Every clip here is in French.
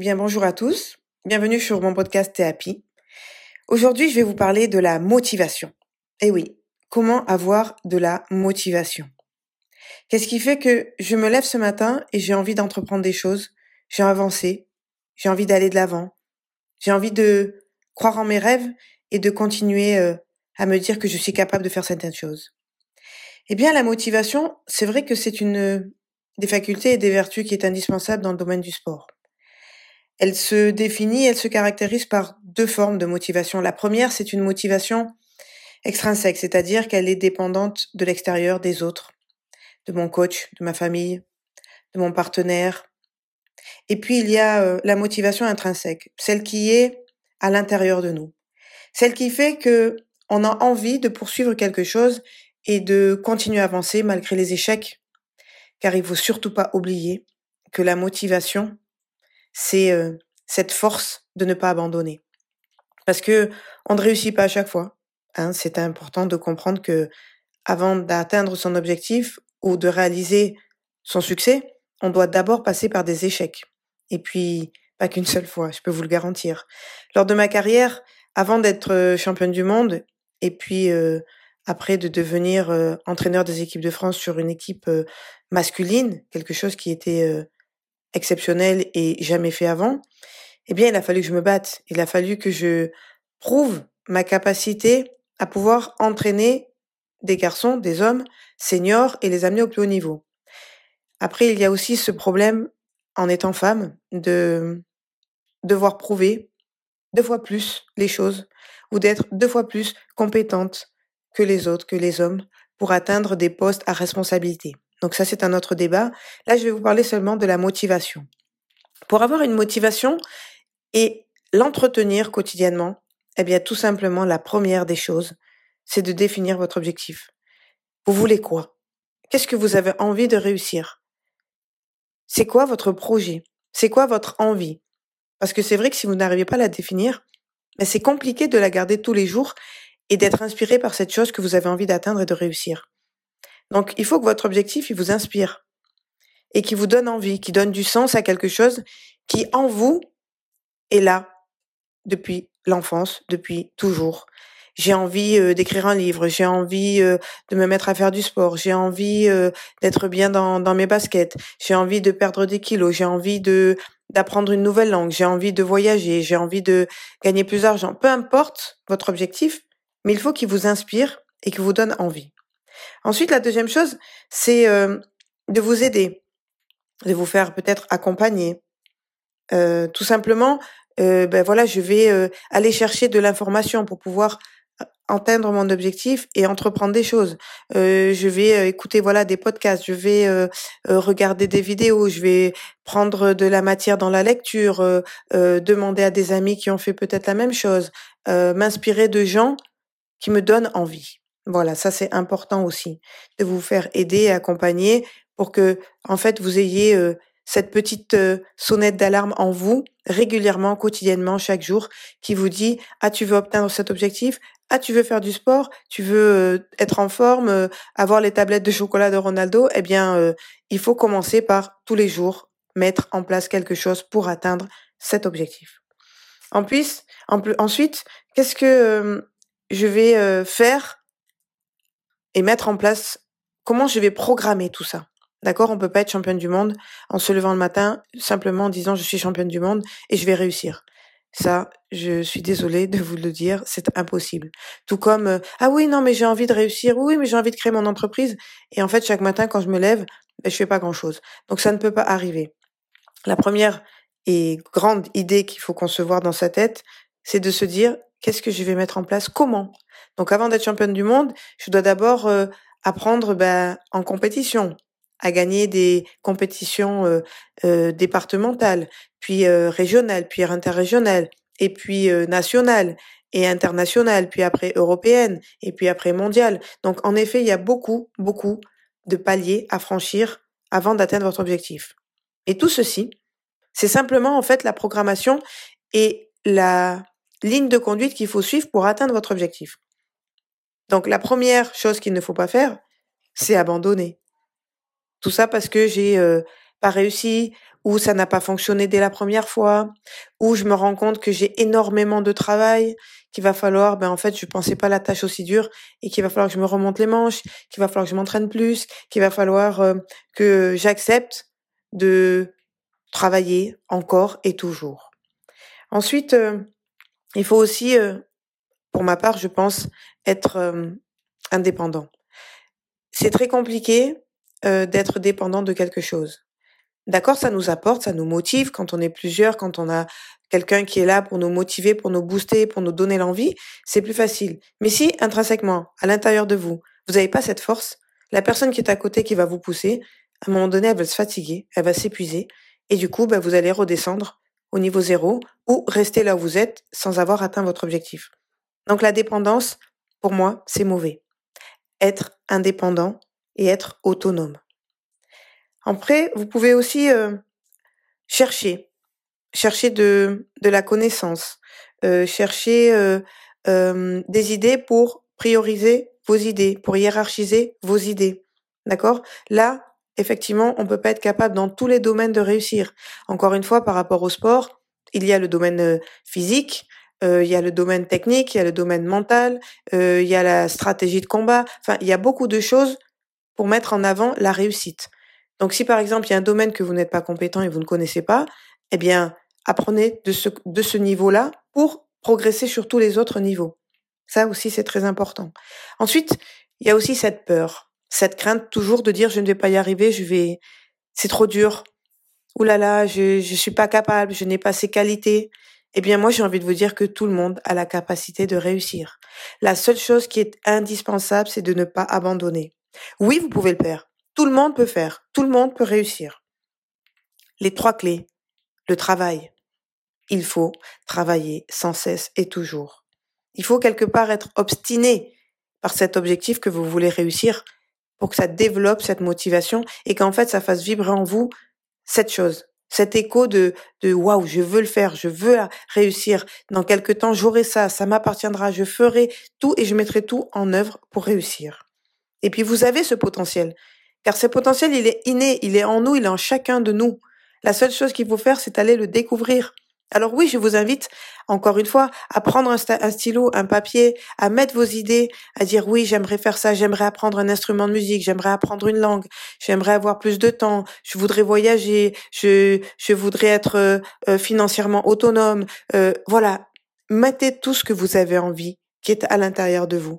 Eh bonjour à tous. Bienvenue sur mon podcast Théapi. Aujourd'hui, je vais vous parler de la motivation. Eh oui, comment avoir de la motivation? Qu'est-ce qui fait que je me lève ce matin et j'ai envie d'entreprendre des choses, j'ai avancé, j'ai envie d'aller de l'avant, j'ai envie de croire en mes rêves et de continuer euh, à me dire que je suis capable de faire certaines choses. Eh bien, la motivation, c'est vrai que c'est une des facultés et des vertus qui est indispensable dans le domaine du sport. Elle se définit, elle se caractérise par deux formes de motivation. La première, c'est une motivation extrinsèque, c'est-à-dire qu'elle est dépendante de l'extérieur, des autres, de mon coach, de ma famille, de mon partenaire. Et puis il y a euh, la motivation intrinsèque, celle qui est à l'intérieur de nous, celle qui fait que on a envie de poursuivre quelque chose et de continuer à avancer malgré les échecs, car il faut surtout pas oublier que la motivation, c'est euh, cette force de ne pas abandonner. Parce que on ne réussit pas à chaque fois. Hein, c'est important de comprendre que avant d'atteindre son objectif ou de réaliser son succès, on doit d'abord passer par des échecs. Et puis, pas qu'une seule fois, je peux vous le garantir. Lors de ma carrière, avant d'être euh, championne du monde, et puis euh, après de devenir entraîneur des équipes de France sur une équipe masculine, quelque chose qui était exceptionnel et jamais fait avant, eh bien, il a fallu que je me batte. Il a fallu que je prouve ma capacité à pouvoir entraîner des garçons, des hommes seniors et les amener au plus haut niveau. Après, il y a aussi ce problème, en étant femme, de devoir prouver deux fois plus les choses ou d'être deux fois plus compétente que les autres, que les hommes, pour atteindre des postes à responsabilité. Donc ça, c'est un autre débat. Là, je vais vous parler seulement de la motivation. Pour avoir une motivation et l'entretenir quotidiennement, eh bien, tout simplement, la première des choses, c'est de définir votre objectif. Vous voulez quoi? Qu'est-ce que vous avez envie de réussir? C'est quoi votre projet? C'est quoi votre envie? Parce que c'est vrai que si vous n'arrivez pas à la définir, c'est compliqué de la garder tous les jours et d'être inspiré par cette chose que vous avez envie d'atteindre et de réussir. Donc, il faut que votre objectif, il vous inspire et qui vous donne envie, qui donne du sens à quelque chose qui, en vous, est là depuis l'enfance, depuis toujours. J'ai envie euh, d'écrire un livre, j'ai envie euh, de me mettre à faire du sport, j'ai envie euh, d'être bien dans, mes baskets, j'ai envie de perdre des kilos, j'ai envie d'apprendre une nouvelle langue, j'ai envie de voyager, j'ai envie de gagner plus d'argent. Peu importe votre objectif, mais il faut qu'il vous inspire et qu'il vous donne envie. Ensuite, la deuxième chose, c'est euh, de vous aider, de vous faire peut-être accompagner. Euh, tout simplement, euh, ben voilà, je vais aller chercher de l'information pour pouvoir atteindre mon objectif et entreprendre des choses. je vais écouter voilà des podcasts, je vais regarder des vidéos, je vais prendre de la matière dans la lecture, demander à des amis qui ont fait peut-être la même chose, m'inspirer de gens qui me donnent envie. Voilà, ça c'est important aussi de vous faire aider et accompagner pour que en fait vous ayez cette petite sonnette d'alarme en vous régulièrement, quotidiennement, chaque jour qui vous dit ah tu veux obtenir cet objectif, ah tu veux faire du sport, tu veux être en forme, avoir les tablettes de chocolat de Ronaldo, eh bien il faut commencer par tous les jours mettre en place quelque chose pour atteindre cet objectif. En plus, en plus ensuite, qu'est-ce que je vais faire et mettre en place comment je vais programmer tout ça. D'accord? On peut pas être championne du monde en se levant le matin simplement en disant je suis championne du monde et je vais réussir. Ça, je suis désolée de vous le dire, c'est impossible. Tout comme euh, ah oui non mais j'ai envie de réussir, oui mais j'ai envie de créer mon entreprise et en fait chaque matin quand je me lève, ben, je fais pas grand chose. Donc ça ne peut pas arriver. La première et grande idée qu'il faut concevoir dans sa tête, c'est de se dire qu'est-ce que je vais mettre en place, comment? Donc avant d'être championne du monde, je dois d'abord euh, apprendre ben, en compétition, à gagner des compétitions euh, euh, départementales, puis régionales, puis interrégionales, et puis nationales et internationales, puis après européennes, et puis après mondiales. Donc en effet, il y a beaucoup, beaucoup de paliers à franchir avant d'atteindre votre objectif. Et tout ceci, c'est simplement en fait la programmation et la ligne de conduite qu'il faut suivre pour atteindre votre objectif. Donc la première chose qu'il ne faut pas faire, c'est abandonner. Tout ça parce que j'ai euh, pas réussi ou ça n'a pas fonctionné dès la première fois, ou je me rends compte que j'ai énormément de travail, qu'il va falloir, ben en fait, je pensais pas la tâche aussi dure et qu'il va falloir que je me remonte les manches, qu'il va falloir que je m'entraîne plus, qu'il va falloir euh, que j'accepte de travailler encore et toujours. Ensuite, euh, il faut aussi, euh, pour ma part, je pense, être indépendant. C'est très compliqué d'être dépendant de quelque chose. D'accord, ça nous apporte, ça nous motive quand on est plusieurs, quand on a quelqu'un qui est là pour nous motiver, pour nous booster, pour nous donner l'envie, c'est plus facile. Mais si intrinsèquement, à l'intérieur de vous, vous n'avez pas cette force, la personne qui est à côté qui va vous pousser, à un moment donné, elle va se fatiguer, elle va s'épuiser, et du coup, bah, vous allez redescendre au niveau zéro ou rester là où vous êtes sans avoir atteint votre objectif. Donc la dépendance, pour moi, c'est mauvais. Être indépendant et être autonome. Après, vous pouvez aussi euh, chercher chercher de, de la connaissance, euh, chercher euh, des idées pour prioriser vos idées, pour hiérarchiser vos idées. D'accord? Là, effectivement, on peut pas être capable dans tous les domaines de réussir. Encore une fois, par rapport au sport, il y a le domaine euh, physique, euh, il y a le domaine technique, il y a le domaine mental, euh, il y a la stratégie de combat. Enfin, il y a beaucoup de choses pour mettre en avant la réussite. Donc, si par exemple il y a un domaine que vous n'êtes pas compétent et vous ne connaissez pas, eh bien, apprenez de ce, de ce niveau-là pour progresser sur tous les autres niveaux. Ça aussi, c'est très important. Ensuite, il y a aussi cette peur, cette crainte toujours de dire je ne vais pas y arriver, je vais, c'est trop dur. Ouh là là, je, je suis pas capable, je n'ai pas ces qualités. Eh bien, moi, j'ai envie de vous dire que tout le monde a la capacité de réussir. La seule chose qui est indispensable, c'est de ne pas abandonner. Oui, vous pouvez le faire. Tout le monde peut faire. Tout le monde peut réussir. Les trois clés. Le travail. Il faut travailler sans cesse et toujours. Il faut quelque part être obstiné par cet objectif que vous voulez réussir pour que ça développe cette motivation et qu'en fait ça fasse vibrer en vous cette chose, cet écho de de waouh, je veux le faire, je veux réussir. Dans quelque temps, j'aurai ça, ça m'appartiendra, je ferai tout et je mettrai tout en œuvre pour réussir. Et puis vous avez ce potentiel, car ce potentiel, il est inné, il est en nous, il est en chacun de nous. La seule chose qu'il faut faire, c'est aller le découvrir. Alors oui, je vous invite, encore une fois, à prendre un, stylo, un papier, à mettre vos idées, à dire oui, j'aimerais faire ça, j'aimerais apprendre un instrument de musique, j'aimerais apprendre une langue, j'aimerais avoir plus de temps, je voudrais voyager, je, voudrais être euh, euh, financièrement autonome. Euh, voilà, mettez tout ce que vous avez envie qui est à l'intérieur de vous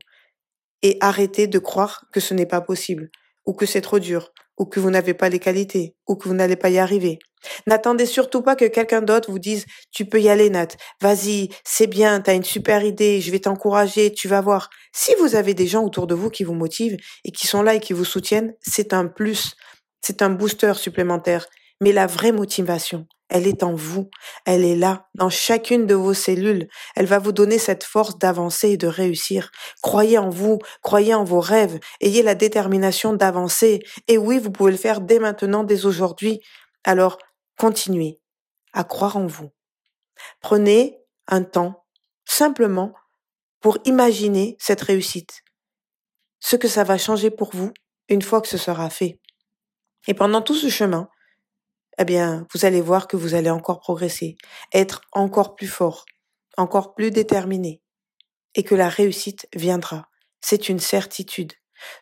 et arrêtez de croire que ce n'est pas possible ou que c'est trop dur ou que vous n'avez pas les qualités, ou que vous n'allez pas y arriver. N'attendez surtout pas que quelqu'un d'autre vous dise tu peux y aller Nat, vas-y, c'est bien, t'as une super idée, je vais t'encourager, tu vas voir. Si vous avez des gens autour de vous qui vous motivent et qui sont là et qui vous soutiennent, c'est un plus, c'est un booster supplémentaire. Mais la vraie motivation, elle est en vous. Elle est là, dans chacune de vos cellules. Elle va vous donner cette force d'avancer et de réussir. Croyez en vous, croyez en vos rêves, ayez la détermination d'avancer. Et oui, vous pouvez le faire dès maintenant, dès aujourd'hui. Alors, continuez à croire en vous. Prenez un temps, simplement, pour imaginer cette réussite. Ce que ça va changer pour vous une fois que ce sera fait. Et pendant tout ce chemin, eh bien, vous allez voir que vous allez encore progresser, être encore plus fort, encore plus déterminé, et que la réussite viendra. C'est une certitude.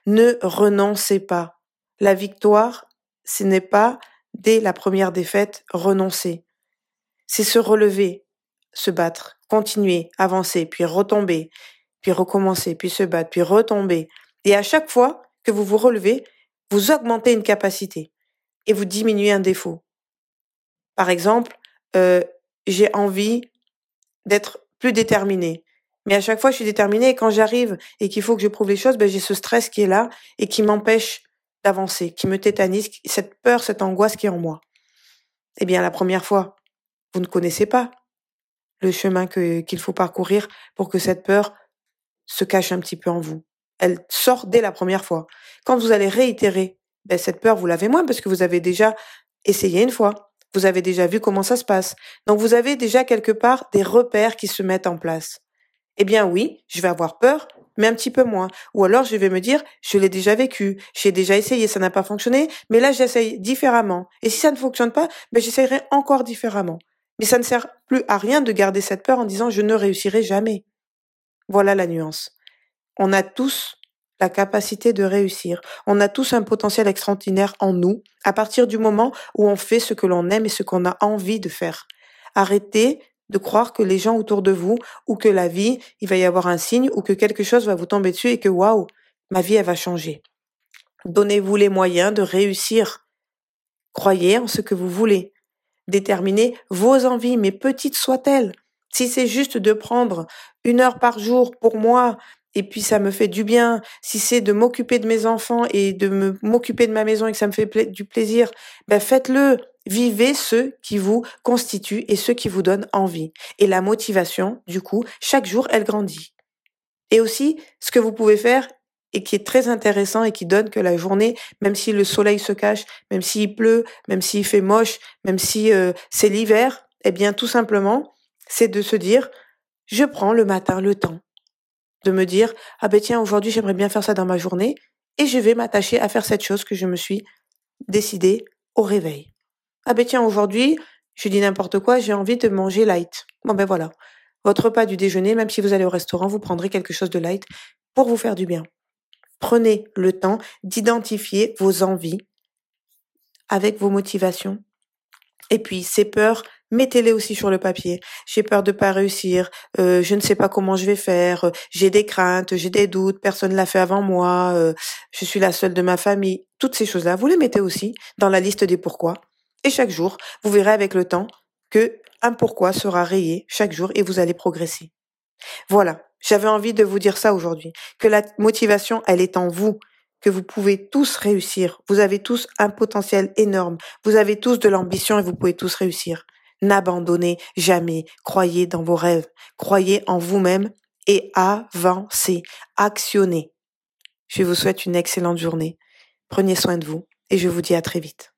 Ne renoncez pas. La victoire, ce n'est pas dès la première défaite renoncer. C'est se relever, se battre, continuer, avancer, puis retomber, puis recommencer, puis se battre, puis retomber. Et à chaque fois que vous vous relevez, vous augmentez une capacité et vous diminuez un défaut. Par exemple, euh, j'ai envie d'être plus déterminée. Mais à chaque fois, je suis déterminée et quand j'arrive et qu'il faut que je prouve les choses, ben, j'ai ce stress qui est là et qui m'empêche d'avancer, qui me tétanise, cette peur, cette angoisse qui est en moi. Eh bien, la première fois, vous ne connaissez pas le chemin qu'il faut parcourir pour que cette peur se cache un petit peu en vous. Elle sort dès la première fois. Quand vous allez réitérer, ben, cette peur, vous l'avez moins parce que vous avez déjà essayé une fois. Vous avez déjà vu comment ça se passe. Donc vous avez déjà quelque part des repères qui se mettent en place. Eh bien oui, je vais avoir peur, mais un petit peu moins. Ou alors je vais me dire, je l'ai déjà vécu, j'ai déjà essayé, ça n'a pas fonctionné, mais là j'essaye différemment. Et si ça ne fonctionne pas, ben j'essayerai encore différemment. Mais ça ne sert plus à rien de garder cette peur en disant je ne réussirai jamais. Voilà la nuance. On a tous la capacité de réussir. On a tous un potentiel extraordinaire en nous à partir du moment où on fait ce que l'on aime et ce qu'on a envie de faire. Arrêtez de croire que les gens autour de vous ou que la vie, il va y avoir un signe ou que quelque chose va vous tomber dessus et que waouh, ma vie, elle va changer. Donnez-vous les moyens de réussir. Croyez en ce que vous voulez. Déterminez vos envies, mais petites soient-elles. Si c'est juste de prendre une heure par jour pour moi, et puis ça me fait du bien, si c'est de m'occuper de mes enfants et de m'occuper de ma maison et que ça me fait du plaisir, ben faites-le. Vivez ceux qui vous constituent et ceux qui vous donnent envie. Et la motivation, du coup, chaque jour, elle grandit. Et aussi, ce que vous pouvez faire et qui est très intéressant et qui donne que la journée, même si le soleil se cache, même s'il pleut, même s'il fait moche, même si euh, c'est l'hiver, eh bien tout simplement, c'est de se dire, je prends le matin le temps de me dire, ah ben tiens, aujourd'hui j'aimerais bien faire ça dans ma journée, et je vais m'attacher à faire cette chose que je me suis décidée au réveil. Ah ben tiens, aujourd'hui, je dis n'importe quoi, j'ai envie de manger light. Bon ben voilà. Votre repas du déjeuner, même si vous allez au restaurant, vous prendrez quelque chose de light pour vous faire du bien. Prenez le temps d'identifier vos envies avec vos motivations. Et puis, ces peurs, mettez-les aussi sur le papier. J'ai peur de pas réussir, euh, je ne sais pas comment je vais faire, j'ai des craintes, j'ai des doutes, personne l'a fait avant moi, euh, je suis la seule de ma famille. Toutes ces choses-là, vous les mettez aussi dans la liste des pourquoi. Et chaque jour, vous verrez avec le temps que un pourquoi sera rayé chaque jour et vous allez progresser. Voilà, j'avais envie de vous dire ça aujourd'hui, que la motivation, elle est en vous, que vous pouvez tous réussir. Vous avez tous un potentiel énorme. Vous avez tous de l'ambition et vous pouvez tous réussir. N'abandonnez jamais. Croyez dans vos rêves. Croyez en vous-même et avancez. Actionnez. Je vous souhaite une excellente journée. Prenez soin de vous et je vous dis à très vite.